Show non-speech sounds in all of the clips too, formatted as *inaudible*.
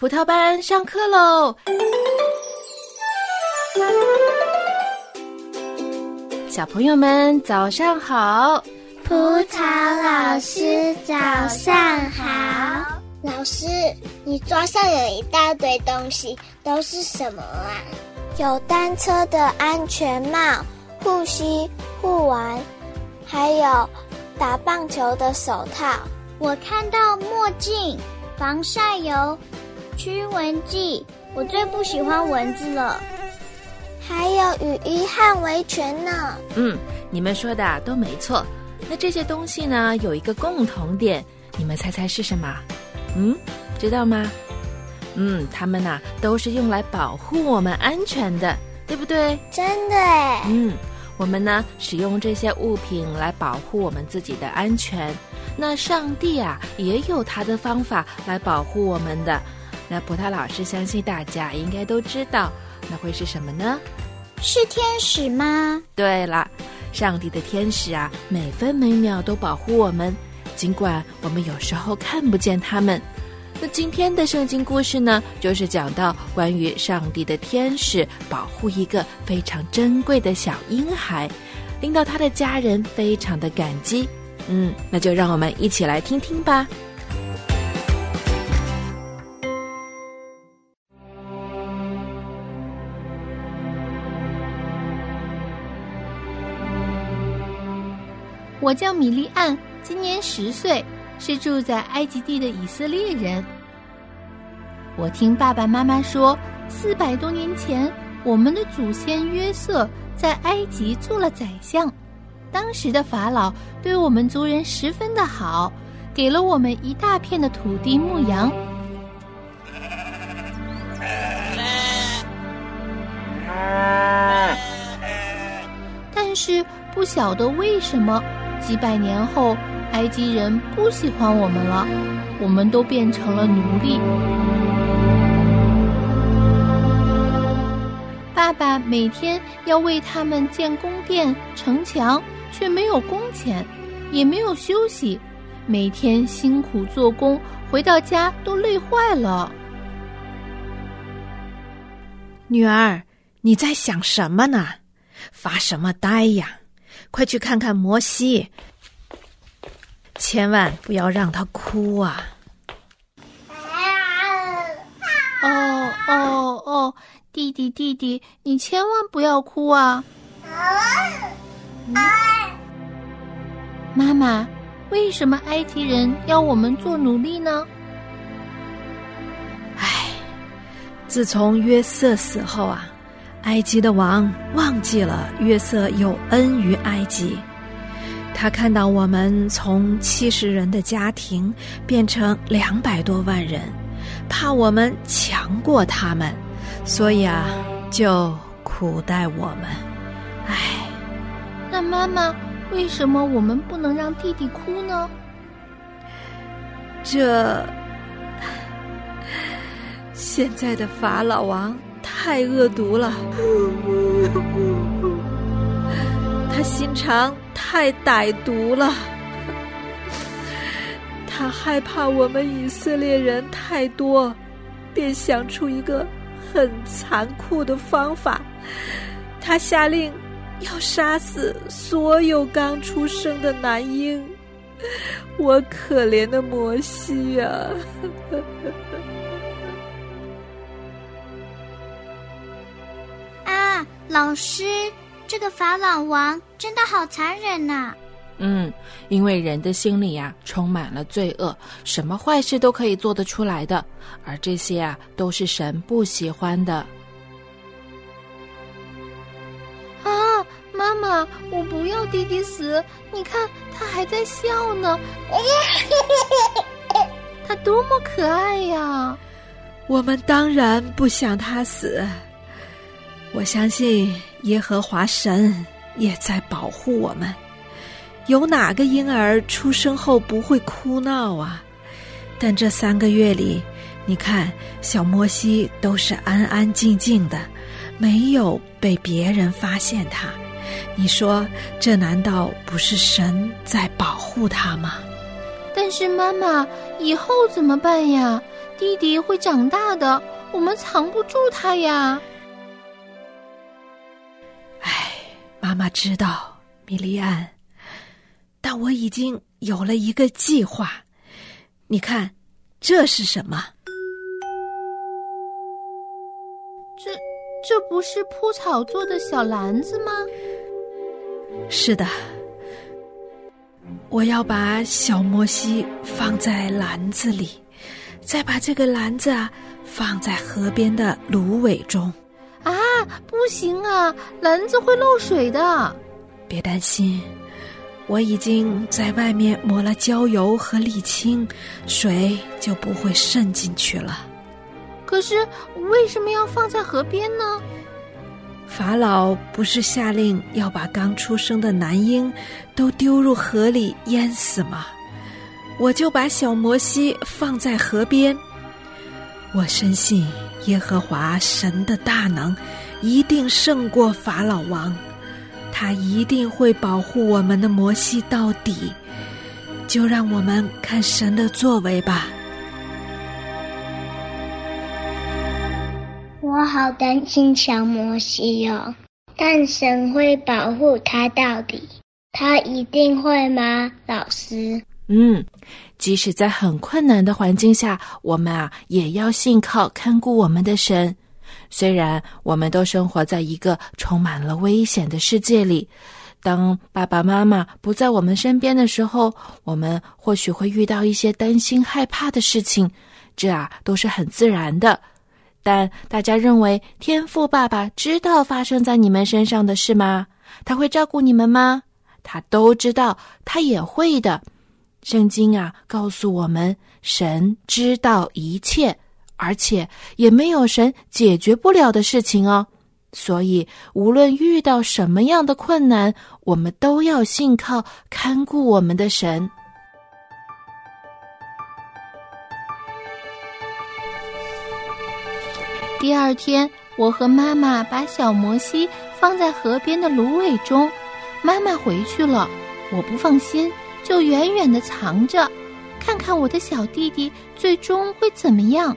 葡萄班上课喽！小朋友们早上好，葡萄老师早上好。老师，你桌上有一大堆东西，都是什么啊？有单车的安全帽、护膝、护腕，还有打棒球的手套。我看到墨镜、防晒油、驱蚊剂。我最不喜欢蚊子了。还有雨衣和围裙呢。嗯，你们说的都没错。那这些东西呢，有一个共同点，你们猜猜是什么？嗯，知道吗？嗯，它们呐都是用来保护我们安全的，对不对？真的。嗯，我们呢使用这些物品来保护我们自己的安全。那上帝啊也有他的方法来保护我们的。那葡萄老师相信大家应该都知道，那会是什么呢？是天使吗？对了，上帝的天使啊，每分每秒都保护我们。尽管我们有时候看不见他们，那今天的圣经故事呢，就是讲到关于上帝的天使保护一个非常珍贵的小婴孩，令到他的家人非常的感激。嗯，那就让我们一起来听听吧。我叫米利安。今年十岁，是住在埃及地的以色列人。我听爸爸妈妈说，四百多年前，我们的祖先约瑟在埃及做了宰相。当时的法老对我们族人十分的好，给了我们一大片的土地牧羊。但是不晓得为什么。几百年后，埃及人不喜欢我们了，我们都变成了奴隶。爸爸每天要为他们建宫殿、城墙，却没有工钱，也没有休息，每天辛苦做工，回到家都累坏了。女儿，你在想什么呢？发什么呆呀？快去看看摩西，千万不要让他哭啊！哦哦哦，弟弟弟弟，你千万不要哭啊！妈妈，为什么埃及人要我们做奴隶呢？唉，自从约瑟死后啊。埃及的王忘记了约瑟有恩于埃及，他看到我们从七十人的家庭变成两百多万人，怕我们强过他们，所以啊，就苦待我们。唉，那妈妈，为什么我们不能让弟弟哭呢？这 *sighs* 现在的法老王。太恶毒了，他心肠太歹毒了，他害怕我们以色列人太多，便想出一个很残酷的方法，他下令要杀死所有刚出生的男婴。我可怜的摩西呀！老师，这个法老王真的好残忍呐！嗯，因为人的心里呀充满了罪恶，什么坏事都可以做得出来的，而这些啊都是神不喜欢的。啊，妈妈，我不要弟弟死！你看他还在笑呢，*laughs* 他多么可爱呀！我们当然不想他死。我相信耶和华神也在保护我们。有哪个婴儿出生后不会哭闹啊？但这三个月里，你看小摩西都是安安静静的，没有被别人发现他。你说这难道不是神在保护他吗？但是妈妈，以后怎么办呀？弟弟会长大的，我们藏不住他呀。唉，妈妈知道，米莉安，但我已经有了一个计划。你看，这是什么？这这不是铺草做的小篮子吗？是的。我要把小摩西放在篮子里，再把这个篮子啊放在河边的芦苇中。啊，不行啊，篮子会漏水的。别担心，我已经在外面抹了焦油和沥青，水就不会渗进去了。可是为什么要放在河边呢？法老不是下令要把刚出生的男婴都丢入河里淹死吗？我就把小摩西放在河边。我深信耶和华神的大能一定胜过法老王，他一定会保护我们的摩西到底。就让我们看神的作为吧。我好担心小摩西哦，但神会保护他到底，他一定会吗，老师？嗯，即使在很困难的环境下，我们啊也要信靠看顾我们的神。虽然我们都生活在一个充满了危险的世界里，当爸爸妈妈不在我们身边的时候，我们或许会遇到一些担心、害怕的事情，这啊都是很自然的。但大家认为天赋爸爸知道发生在你们身上的事吗？他会照顾你们吗？他都知道，他也会的。圣经啊，告诉我们，神知道一切，而且也没有神解决不了的事情哦。所以，无论遇到什么样的困难，我们都要信靠看顾我们的神。第二天，我和妈妈把小摩西放在河边的芦苇中。妈妈回去了，我不放心，就远远的藏着，看看我的小弟弟最终会怎么样。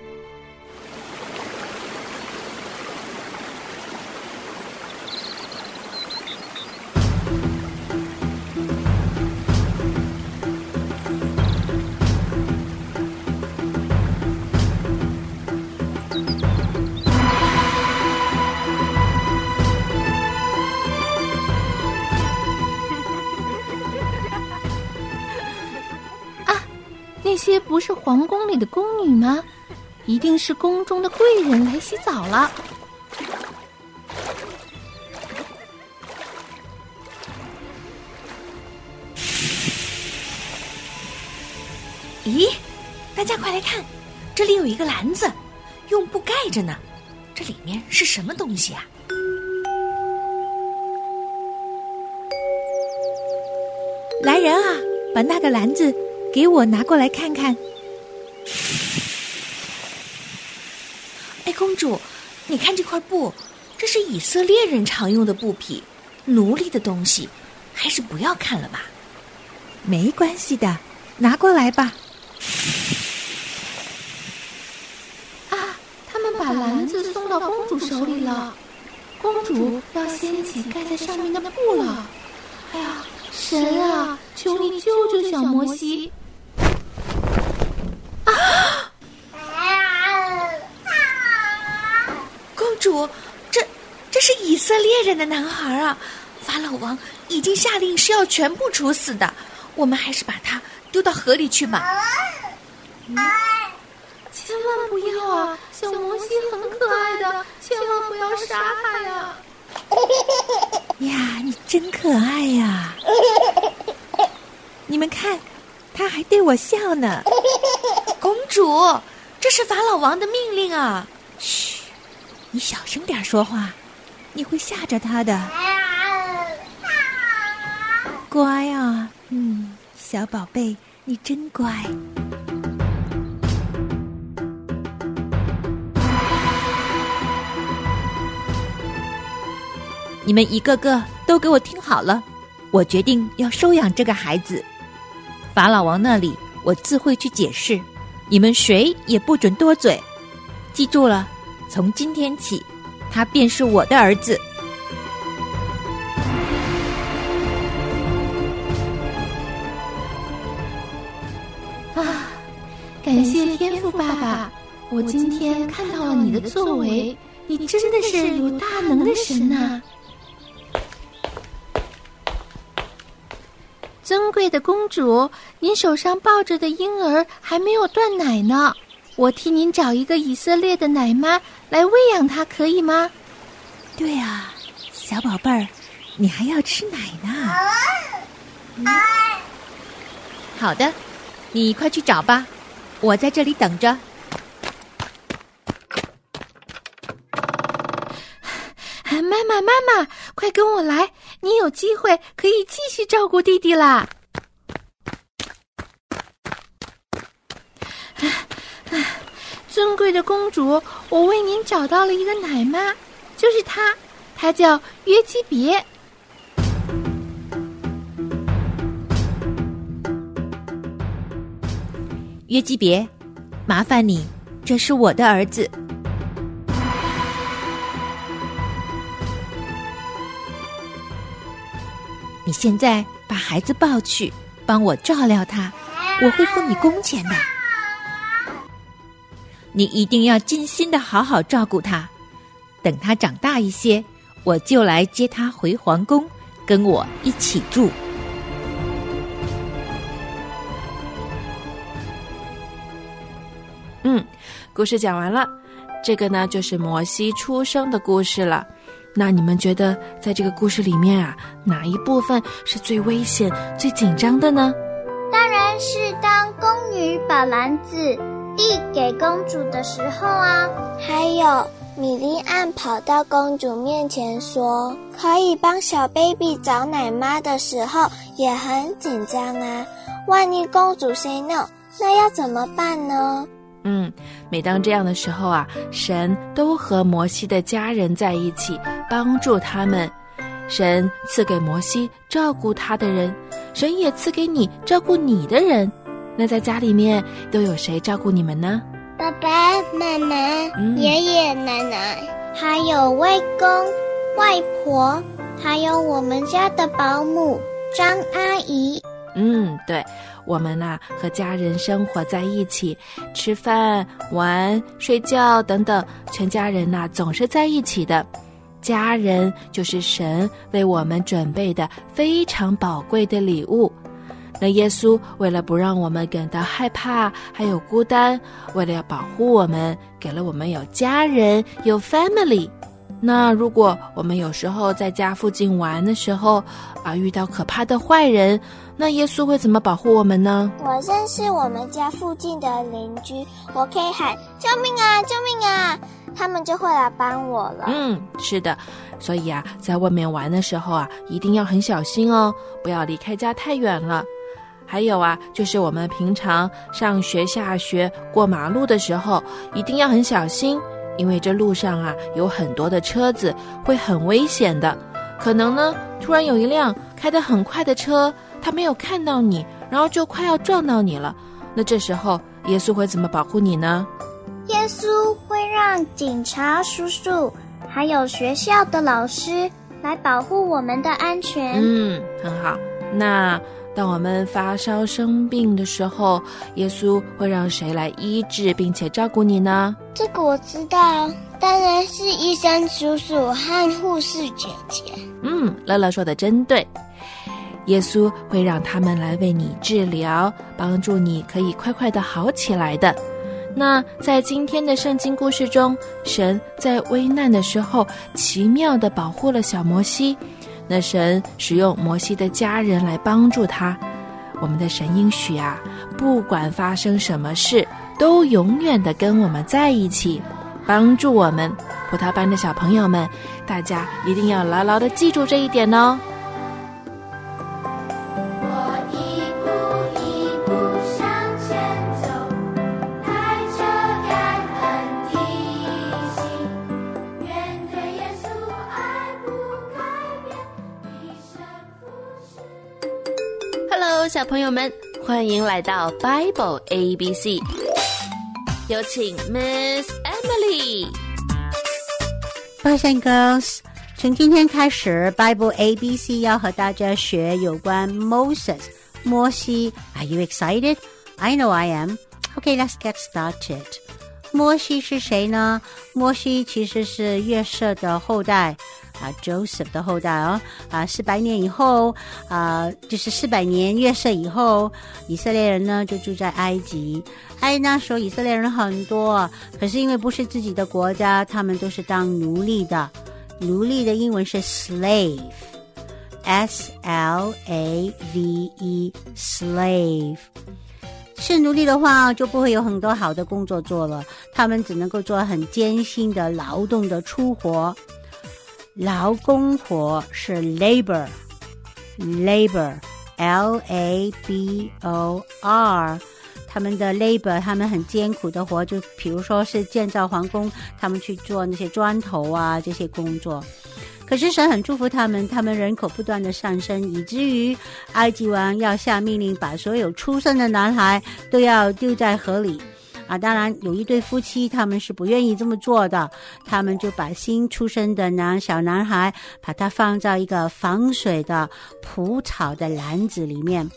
不是皇宫里的宫女吗？一定是宫中的贵人来洗澡了。咦，大家快来看，这里有一个篮子，用布盖着呢。这里面是什么东西啊？来人啊，把那个篮子。给我拿过来看看。哎，公主，你看这块布，这是以色列人常用的布匹，奴隶的东西，还是不要看了吧。没关系的，拿过来吧。啊，他们把篮子送到公主手里了，公主要掀起盖在上面的布了。哎呀，神啊，求你救救小摩西！*gasps* 主，这这是以色列人的男孩啊！法老王已经下令是要全部处死的，我们还是把他丢到河里去吧。嗯，千万不要啊！小摩西很可爱的，千万不要杀他呀！*laughs* 呀，你真可爱呀！*laughs* 你们看，他还对我笑呢。公主，这是法老王的命令啊！嘘。你小声点说话，你会吓着他的。乖啊，嗯，小宝贝，你真乖。你们一个个都给我听好了，我决定要收养这个孩子。法老王那里，我自会去解释，你们谁也不准多嘴。记住了，从今天起，他便是我的儿子。啊，感谢天赋爸爸，我今天看到了你的作为，你真的是有大能的神呐！尊贵的公主，您手上抱着的婴儿还没有断奶呢，我替您找一个以色列的奶妈来喂养他，可以吗？对啊，小宝贝儿，你还要吃奶呢。嗯、好的。你快去找吧，我在这里等着。妈妈，妈妈，快跟我来！你有机会可以继续照顾弟弟啦。尊贵的公主，我为您找到了一个奶妈，就是她，她叫约基别。约基别，麻烦你，这是我的儿子。你现在把孩子抱去，帮我照料他，我会付你工钱的。你一定要尽心的好好照顾他，等他长大一些，我就来接他回皇宫，跟我一起住。嗯，故事讲完了，这个呢就是摩西出生的故事了。那你们觉得在这个故事里面啊，哪一部分是最危险、最紧张的呢？当然是当宫女把篮子递给公主的时候啊。还有米莉安跑到公主面前说可以帮小 baby 找奶妈的时候，也很紧张啊。万一公主 say no，那要怎么办呢？嗯，每当这样的时候啊，神都和摩西的家人在一起，帮助他们。神赐给摩西照顾他的人，神也赐给你照顾你的人。那在家里面都有谁照顾你们呢？爸爸妈妈、爷爷奶奶，还有外公外婆，还有我们家的保姆张阿姨。嗯，对。我们呐，和家人生活在一起，吃饭、玩、睡觉等等，全家人呐总是在一起的。家人就是神为我们准备的非常宝贵的礼物。那耶稣为了不让我们感到害怕，还有孤单，为了要保护我们，给了我们有家人，有 family。那如果我们有时候在家附近玩的时候，啊，遇到可怕的坏人，那耶稣会怎么保护我们呢？我认识我们家附近的邻居，我可以喊救命啊，救命啊，他们就会来帮我了。嗯，是的，所以啊，在外面玩的时候啊，一定要很小心哦，不要离开家太远了。还有啊，就是我们平常上学、下学、过马路的时候，一定要很小心。因为这路上啊有很多的车子，会很危险的。可能呢，突然有一辆开得很快的车，他没有看到你，然后就快要撞到你了。那这时候，耶稣会怎么保护你呢？耶稣会让警察叔叔还有学校的老师来保护我们的安全。嗯，很好。那。当我们发烧生病的时候，耶稣会让谁来医治并且照顾你呢？这个我知道，当然是医生叔叔和护士姐姐。嗯，乐乐说的真对，耶稣会让他们来为你治疗，帮助你可以快快的好起来的。那在今天的圣经故事中，神在危难的时候奇妙的保护了小摩西。那神使用摩西的家人来帮助他，我们的神应许啊，不管发生什么事，都永远的跟我们在一起，帮助我们。葡萄班的小朋友们，大家一定要牢牢的记住这一点哦。小朋友们，欢迎来到 Bible A B C。有请 Miss Emily。Boys and girls，从今天开始，Bible A B C 要和大家学有关 Moses 摩西。Are you excited? I know I am. OK, let's get started. 摩西是谁呢？摩西其实是约瑟的后代。啊，Joseph 的后代哦，啊，四百年以后，啊，就是四百年月色以后，以色列人呢就住在埃及。哎，那时候以色列人很多，可是因为不是自己的国家，他们都是当奴隶的。奴隶的英文是 slave，S L A V E，slave。是奴隶的话，就不会有很多好的工作做了，他们只能够做很艰辛的劳动的粗活。劳工活是 labor，labor，L A B O R，他们的 labor，他们很艰苦的活，就比如说是建造皇宫，他们去做那些砖头啊这些工作。可是神很祝福他们，他们人口不断的上升，以至于埃及王要下命令，把所有出生的男孩都要丢在河里。当然有一对夫妻，他们是不愿意这么做的，他们就把新出生的男小男孩，把他放在一个防水的蒲草的篮子里面。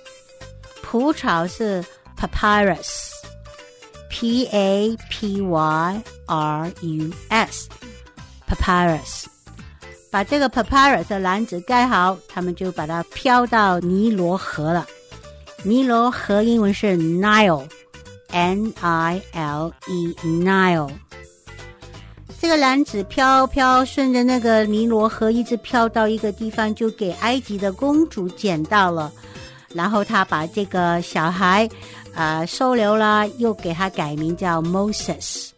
蒲草是 papyrus，p a p y r u s，papyrus。把这个 papyrus 的篮子盖好，他们就把它飘到尼罗河了。尼罗河英文是 Nile。N I L E Nile，这个篮子飘飘顺着那个尼罗河一直飘到一个地方，就给埃及的公主捡到了。然后他把这个小孩啊收留了，又给他改名叫 Moses。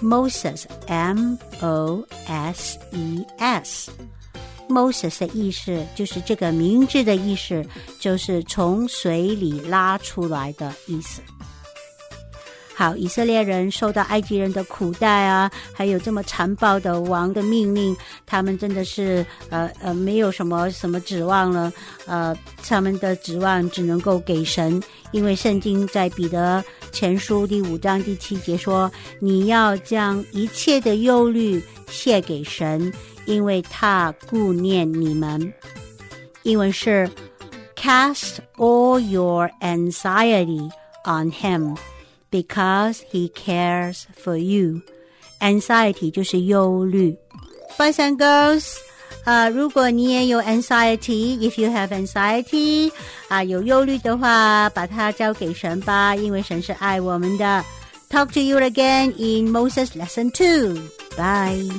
Moses M O S E S。Moses 的意思就是这个名字的意思，就是从水里拉出来的意思。好，以色列人受到埃及人的苦待啊，还有这么残暴的王的命令，他们真的是呃呃没有什么什么指望了，呃，他们的指望只能够给神，因为圣经在彼得前书第五章第七节说：“你要将一切的忧虑卸给神，因为他顾念你们。”英文是 “Cast all your anxiety on Him”。Because he cares for you, anxiety 就是忧虑。Boys and girls，啊，如果你也有 anxiety，if you have anxiety，啊，有忧虑的话，把它交给神吧，因为神是爱我们的。Talk to you again in Moses lesson two. Bye.